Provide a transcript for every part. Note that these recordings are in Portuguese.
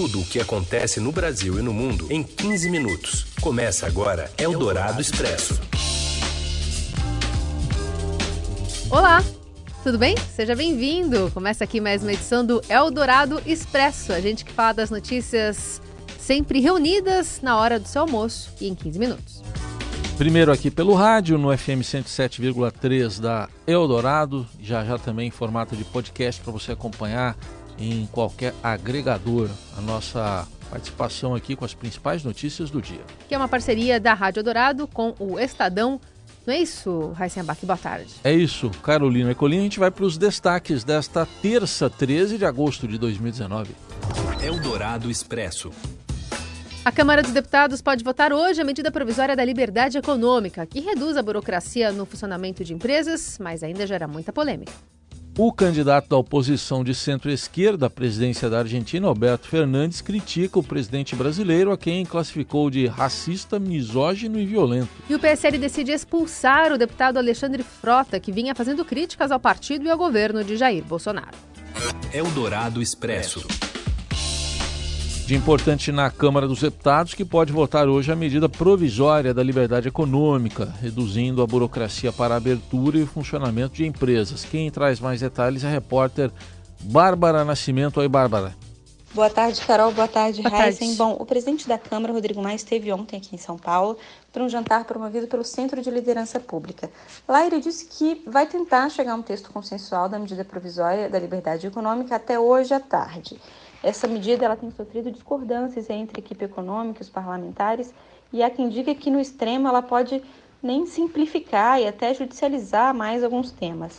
tudo o que acontece no Brasil e no mundo em 15 minutos. Começa agora Eldorado Expresso. Olá, tudo bem? Seja bem-vindo. Começa aqui mais uma edição do Eldorado Expresso. A gente que fala das notícias sempre reunidas na hora do seu almoço e em 15 minutos. Primeiro aqui pelo rádio, no FM 107,3 da Eldorado, já já também em formato de podcast para você acompanhar em qualquer agregador a nossa participação aqui com as principais notícias do dia. Que é uma parceria da Rádio Eldorado com o Estadão. Não é isso, Raíssa Abac? Boa tarde. É isso, Carolina e Colina. A gente vai para os destaques desta terça, 13 de agosto de 2019. Eldorado Expresso. A Câmara dos Deputados pode votar hoje a medida provisória da liberdade econômica, que reduz a burocracia no funcionamento de empresas, mas ainda gera muita polêmica. O candidato da oposição de centro-esquerda à presidência da Argentina, Alberto Fernandes, critica o presidente brasileiro, a quem classificou de racista, misógino e violento. E o PSL decide expulsar o deputado Alexandre Frota, que vinha fazendo críticas ao partido e ao governo de Jair Bolsonaro. Eldorado Expresso. Dia importante na Câmara dos Deputados, que pode votar hoje a medida provisória da liberdade econômica, reduzindo a burocracia para a abertura e funcionamento de empresas. Quem traz mais detalhes é a repórter Bárbara Nascimento. Oi, Bárbara. Boa tarde, Carol. Boa tarde, Boa Heisen. Bom, o presidente da Câmara, Rodrigo Maia, esteve ontem aqui em São Paulo para um jantar promovido pelo Centro de Liderança Pública. Lá ele disse que vai tentar chegar a um texto consensual da medida provisória da liberdade econômica até hoje à tarde. Essa medida ela tem sofrido discordâncias entre a equipe econômica e os parlamentares, e há quem diga que no extremo ela pode nem simplificar e até judicializar mais alguns temas.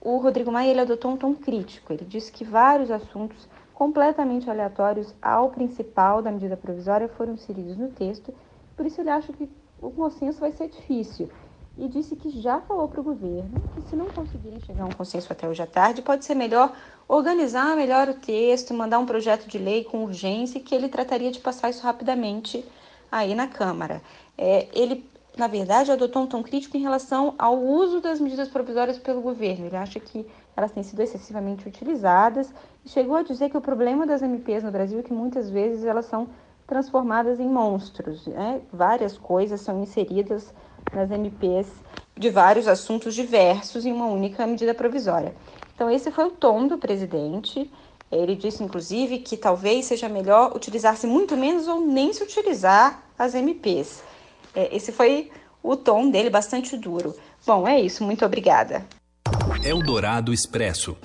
O Rodrigo Maia ele adotou um tom crítico. Ele disse que vários assuntos completamente aleatórios ao principal da medida provisória foram inseridos no texto, por isso ele acha que o consenso vai ser difícil e disse que já falou para o governo que se não conseguirem chegar a um consenso até hoje à tarde, pode ser melhor organizar melhor o texto, mandar um projeto de lei com urgência e que ele trataria de passar isso rapidamente aí na Câmara. É, ele, na verdade, adotou um tom crítico em relação ao uso das medidas provisórias pelo governo. Ele acha que elas têm sido excessivamente utilizadas e chegou a dizer que o problema das MPs no Brasil é que muitas vezes elas são transformadas em monstros. Né? Várias coisas são inseridas nas MPs de vários assuntos diversos em uma única medida provisória. Então, esse foi o tom do presidente. Ele disse, inclusive, que talvez seja melhor utilizar-se muito menos ou nem se utilizar as MPs. É, esse foi o tom dele, bastante duro. Bom, é isso. Muito obrigada. Eldorado Expresso.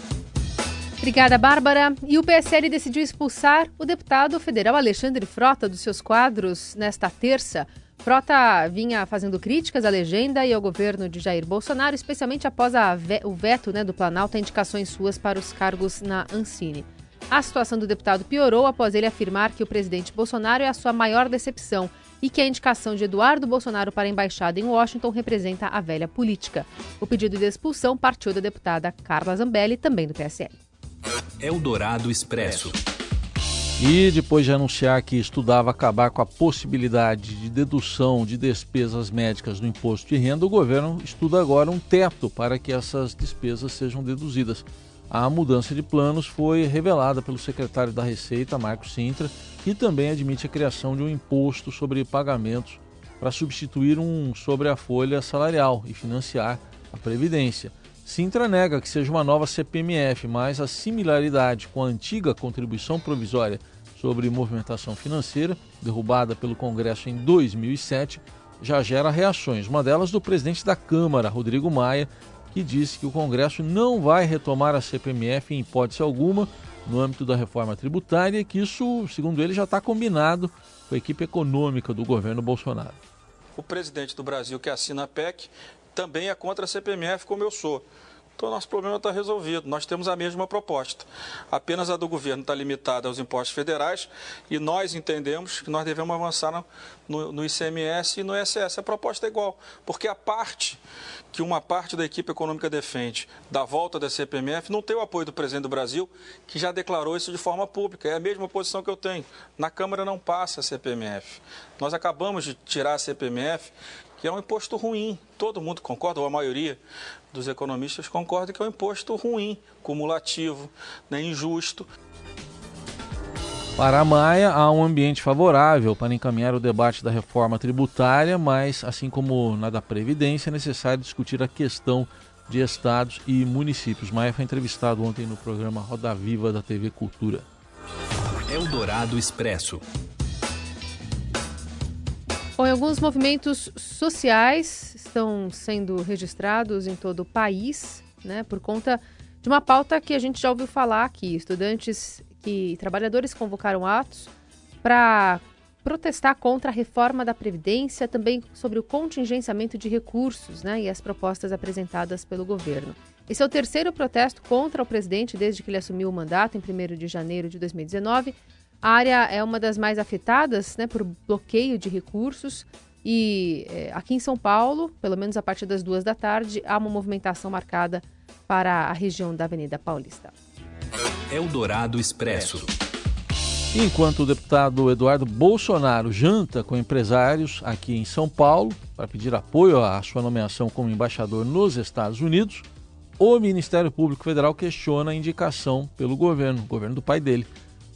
Obrigada, Bárbara. E o PSL decidiu expulsar o deputado federal Alexandre Frota dos seus quadros nesta terça. Frota vinha fazendo críticas à legenda e ao governo de Jair Bolsonaro, especialmente após ve o veto né, do Planalto a indicações suas para os cargos na Ancine. A situação do deputado piorou após ele afirmar que o presidente Bolsonaro é a sua maior decepção e que a indicação de Eduardo Bolsonaro para a embaixada em Washington representa a velha política. O pedido de expulsão partiu da deputada Carla Zambelli, também do PSL. Eldorado Expresso. E depois de anunciar que estudava acabar com a possibilidade de dedução de despesas médicas no imposto de renda, o governo estuda agora um teto para que essas despesas sejam deduzidas. A mudança de planos foi revelada pelo secretário da Receita, Marcos Sintra, que também admite a criação de um imposto sobre pagamentos para substituir um sobre a folha salarial e financiar a Previdência. Sintra nega que seja uma nova CPMF, mas a similaridade com a antiga contribuição provisória sobre movimentação financeira, derrubada pelo Congresso em 2007, já gera reações. Uma delas do presidente da Câmara, Rodrigo Maia, que disse que o Congresso não vai retomar a CPMF em hipótese alguma no âmbito da reforma tributária e que isso, segundo ele, já está combinado com a equipe econômica do governo Bolsonaro. O presidente do Brasil que assina a PEC também é contra a CPMF, como eu sou. Então, nosso problema está resolvido. Nós temos a mesma proposta. Apenas a do governo está limitada aos impostos federais e nós entendemos que nós devemos avançar no, no, ICMS e no ISS. A proposta é igual, porque a parte que uma parte da equipe econômica defende da volta da CPMF não tem o apoio do presidente do Brasil, que já declarou isso de forma pública. É a mesma posição que eu tenho. Na Câmara não passa a CPMF. Nós acabamos de tirar a CPMF que é um imposto ruim. Todo mundo concorda, ou a maioria dos economistas concorda que é um imposto ruim, cumulativo, né, injusto. Para a Maia, há um ambiente favorável para encaminhar o debate da reforma tributária, mas, assim como na da Previdência, é necessário discutir a questão de estados e municípios. Maia foi entrevistado ontem no programa Roda Viva da TV Cultura. Eldorado Expresso. Bom, alguns movimentos sociais estão sendo registrados em todo o país, né, por conta de uma pauta que a gente já ouviu falar aqui. Estudantes que trabalhadores convocaram atos para protestar contra a reforma da Previdência, também sobre o contingenciamento de recursos né, e as propostas apresentadas pelo governo. Esse é o terceiro protesto contra o presidente desde que ele assumiu o mandato em 1 de janeiro de 2019. A área é uma das mais afetadas né, por bloqueio de recursos. E é, aqui em São Paulo, pelo menos a partir das duas da tarde, há uma movimentação marcada para a região da Avenida Paulista. Eldorado Expresso. Enquanto o deputado Eduardo Bolsonaro janta com empresários aqui em São Paulo para pedir apoio à sua nomeação como embaixador nos Estados Unidos, o Ministério Público Federal questiona a indicação pelo governo, governo do pai dele.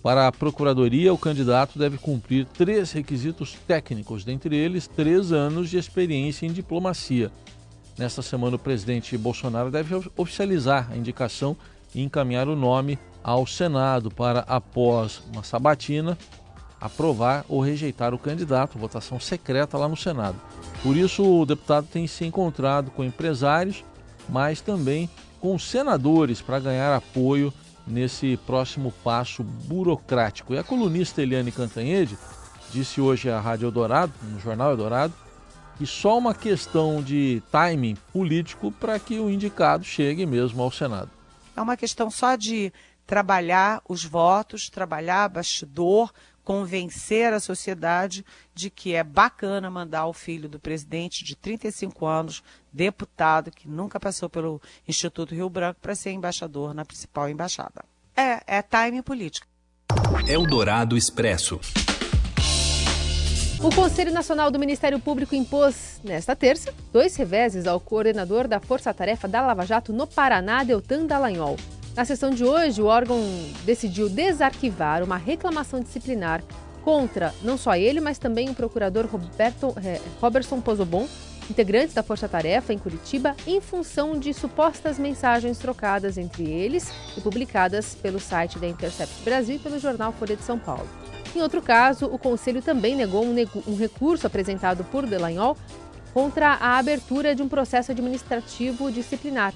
Para a Procuradoria, o candidato deve cumprir três requisitos técnicos, dentre eles três anos de experiência em diplomacia. Nesta semana, o presidente Bolsonaro deve oficializar a indicação e encaminhar o nome ao Senado para, após uma sabatina, aprovar ou rejeitar o candidato, votação secreta lá no Senado. Por isso, o deputado tem se encontrado com empresários, mas também com senadores para ganhar apoio nesse próximo passo burocrático. E a colunista Eliane Cantanhede disse hoje à Rádio Eldorado, no Jornal Eldorado, que só uma questão de timing político para que o indicado chegue mesmo ao Senado. É uma questão só de trabalhar os votos, trabalhar bastidor, convencer a sociedade de que é bacana mandar o filho do presidente de 35 anos, deputado, que nunca passou pelo Instituto Rio Branco, para ser embaixador na principal embaixada. É, é time político. Eldorado Expresso. O Conselho Nacional do Ministério Público impôs, nesta terça, dois reveses ao coordenador da Força Tarefa da Lava Jato no Paraná, Deltan Dallagnol. Na sessão de hoje, o órgão decidiu desarquivar uma reclamação disciplinar contra não só ele, mas também o procurador Roberto, eh, Robertson Pozobon, integrantes da Força Tarefa em Curitiba, em função de supostas mensagens trocadas entre eles e publicadas pelo site da Intercept Brasil e pelo jornal Folha de São Paulo. Em outro caso, o Conselho também negou um, um recurso apresentado por Delanhol contra a abertura de um processo administrativo disciplinar.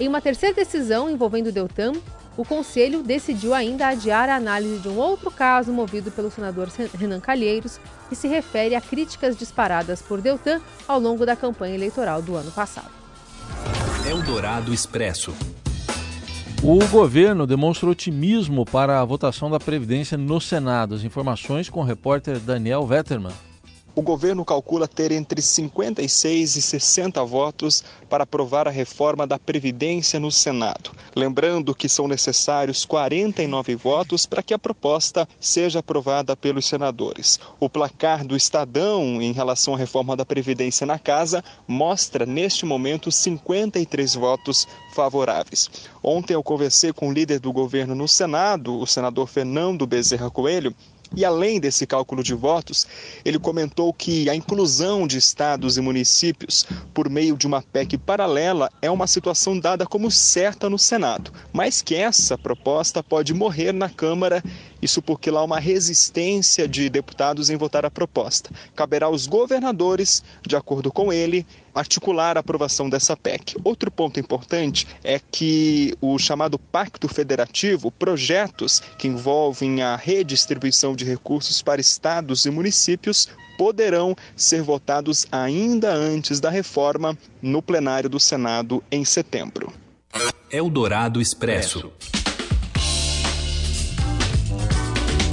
Em uma terceira decisão envolvendo o Deltan, o Conselho decidiu ainda adiar a análise de um outro caso movido pelo senador Renan Calheiros, que se refere a críticas disparadas por Deltan ao longo da campanha eleitoral do ano passado. Eldorado Expresso. O governo demonstra otimismo para a votação da Previdência no Senado. As informações com o repórter Daniel Vetterman. O governo calcula ter entre 56 e 60 votos para aprovar a reforma da Previdência no Senado. Lembrando que são necessários 49 votos para que a proposta seja aprovada pelos senadores. O placar do Estadão em relação à reforma da Previdência na Casa mostra, neste momento, 53 votos favoráveis. Ontem eu conversei com o líder do governo no Senado, o senador Fernando Bezerra Coelho, e além desse cálculo de votos, ele comentou que a inclusão de estados e municípios por meio de uma PEC paralela é uma situação dada como certa no Senado, mas que essa proposta pode morrer na Câmara, isso porque lá há uma resistência de deputados em votar a proposta. Caberá aos governadores, de acordo com ele, articular a aprovação dessa PEC. Outro ponto importante é que o chamado Pacto Federativo, projetos que envolvem a redistribuição de recursos para estados e municípios, poderão ser votados ainda antes da reforma no plenário do Senado em setembro. Eldorado Expresso.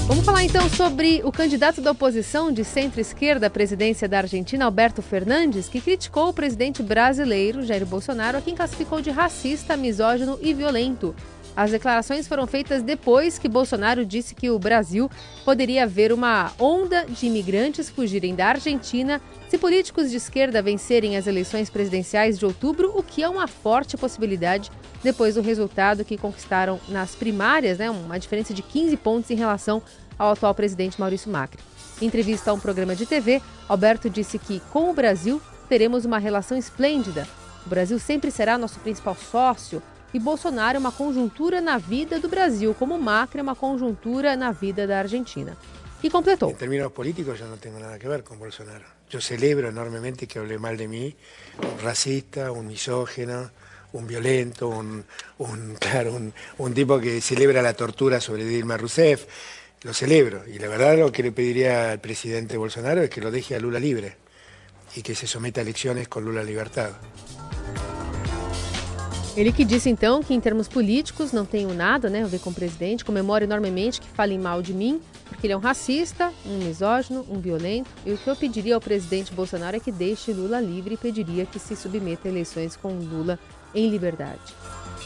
Vamos falar então sobre o candidato da oposição de centro-esquerda à presidência da Argentina, Alberto Fernandes, que criticou o presidente brasileiro Jair Bolsonaro, a quem classificou de racista, misógino e violento. As declarações foram feitas depois que Bolsonaro disse que o Brasil poderia ver uma onda de imigrantes fugirem da Argentina se políticos de esquerda vencerem as eleições presidenciais de outubro, o que é uma forte possibilidade depois do resultado que conquistaram nas primárias, né, uma diferença de 15 pontos em relação ao atual presidente Maurício Macri. Em entrevista a um programa de TV, Alberto disse que, com o Brasil, teremos uma relação esplêndida. O Brasil sempre será nosso principal sócio e Bolsonaro é uma conjuntura na vida do Brasil, como Macri uma conjuntura na vida da Argentina. E completou. Em termos políticos, eu não tenho nada a ver com Bolsonaro. Eu celebro enormemente que hable mal de mim, um racista, um misógino, un violento, un, un claro, un, tipo que celebra la tortura sobre Dilma Rousseff. Lo celebro. Y la verdad lo que le pediría al presidente Bolsonaro es que lo deje a Lula libre y que se someta a elecciones con Lula libertado. Ele que disse então que em termos políticos não tenho nada né, a ver com o presidente, comemora enormemente que falem mal de mim, porque ele é um racista, um misógino, um violento. E o que eu pediria ao presidente Bolsonaro é que deixe Lula livre e pediria que se submeta a eleições com Lula em liberdade.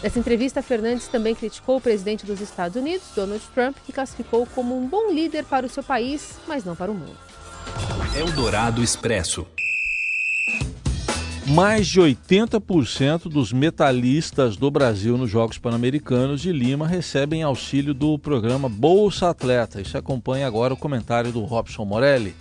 Nessa entrevista, Fernandes também criticou o presidente dos Estados Unidos, Donald Trump, que classificou como um bom líder para o seu país, mas não para o mundo. Eldorado Expresso. Mais de 80% dos metalistas do Brasil nos Jogos Pan-Americanos de Lima recebem auxílio do programa Bolsa Atleta. Isso acompanha agora o comentário do Robson Morelli.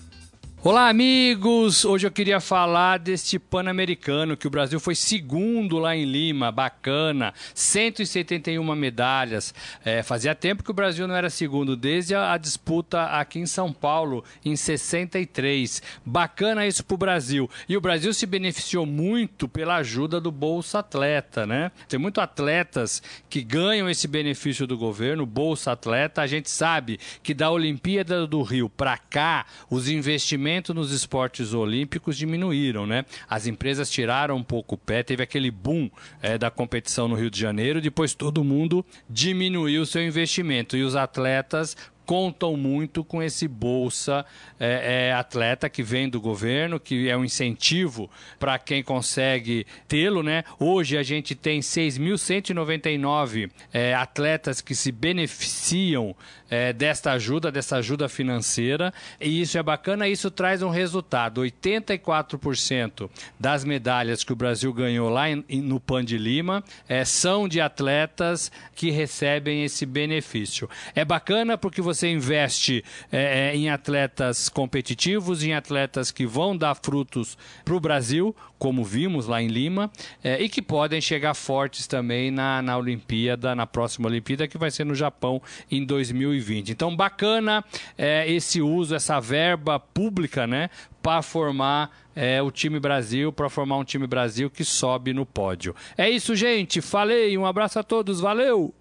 Olá, amigos! Hoje eu queria falar deste Pan-Americano, que o Brasil foi segundo lá em Lima, bacana, 171 medalhas. É, fazia tempo que o Brasil não era segundo, desde a, a, disputa aqui em São Paulo, em 63. Bacana isso para o Brasil. E o Brasil se beneficiou muito pela ajuda do Bolsa Atleta, né? Tem muitos atletas que ganham esse benefício do governo, Bolsa Atleta. A gente sabe que da Olimpíada do Rio para cá, os investimentos investimento nos esportes olímpicos diminuíram, né? As empresas tiraram um pouco o pé, teve aquele boom é, da competição no Rio de Janeiro, depois todo mundo diminuiu seu investimento e os atletas contam muito com esse bolsa é, é, atleta que vem do governo, que é um incentivo para quem consegue tê-lo, né? Hoje a gente tem 6.199 é, atletas que se beneficiam é, desta ajuda, dessa ajuda financeira, e isso é bacana, isso traz um resultado. 84% das medalhas que o Brasil ganhou lá em, no Pan de Lima é, são de atletas que recebem esse benefício. É bacana porque você investe é, é, em atletas competitivos, em atletas que vão dar frutos para o Brasil, como vimos lá em Lima, é, e que podem chegar fortes também na, na Olimpíada, na próxima Olimpíada, que vai ser no Japão em 2020. Então, bacana é, esse uso, essa verba pública, né? Para formar é, o time Brasil, para formar um time Brasil que sobe no pódio. É isso, gente. Falei, um abraço a todos, valeu!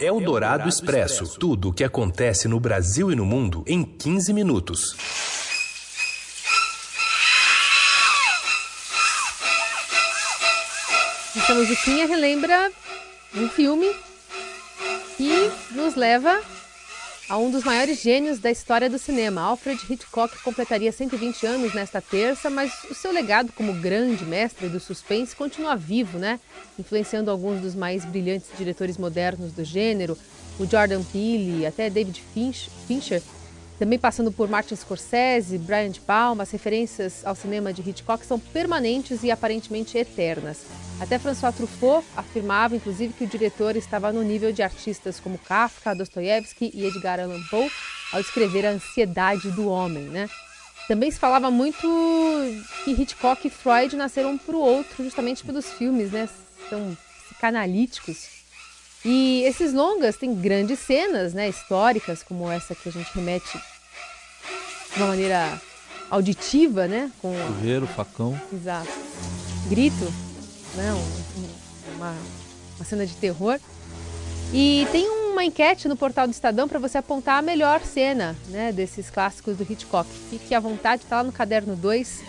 É o Dourado Expresso. Tudo o que acontece no Brasil e no mundo em 15 minutos. Essa musiquinha relembra um filme que nos leva a um dos maiores gênios da história do cinema. Alfred Hitchcock completaria 120 anos nesta terça, mas o seu legado como grande mestre do suspense continua vivo, né? Influenciando alguns dos mais brilhantes diretores modernos do gênero, o Jordan Peele, até David Fincher, também passando por Martin Scorsese, Brian De Palma, as referências ao cinema de Hitchcock são permanentes e aparentemente eternas. Até François Truffaut afirmava, inclusive, que o diretor estava no nível de artistas como Kafka, Dostoiévski e Edgar Allan Poe ao escrever a ansiedade do homem, né? Também se falava muito que Hitchcock e Freud nasceram um para o outro justamente pelos filmes, né? São psicanalíticos. E esses longas têm grandes cenas, né, históricas, como essa que a gente remete de uma maneira auditiva, né, com o facão. Exato. Grito né? Um, uma, uma cena de terror. E tem uma enquete no portal do Estadão para você apontar a melhor cena né, desses clássicos do Hitchcock. Fique à vontade, está lá no caderno 2,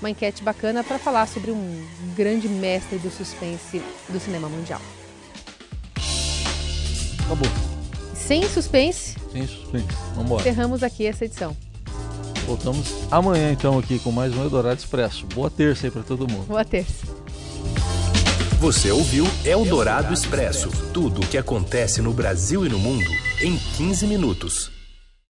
uma enquete bacana para falar sobre um grande mestre do suspense do cinema mundial. Acabou. Sem suspense. Sem suspense. Vamos embora. Encerramos aqui essa edição. Voltamos amanhã então aqui com mais um Eldorado Expresso. Boa terça aí para todo mundo. Boa terça. Você ouviu Eldorado Expresso tudo o que acontece no Brasil e no mundo em 15 minutos.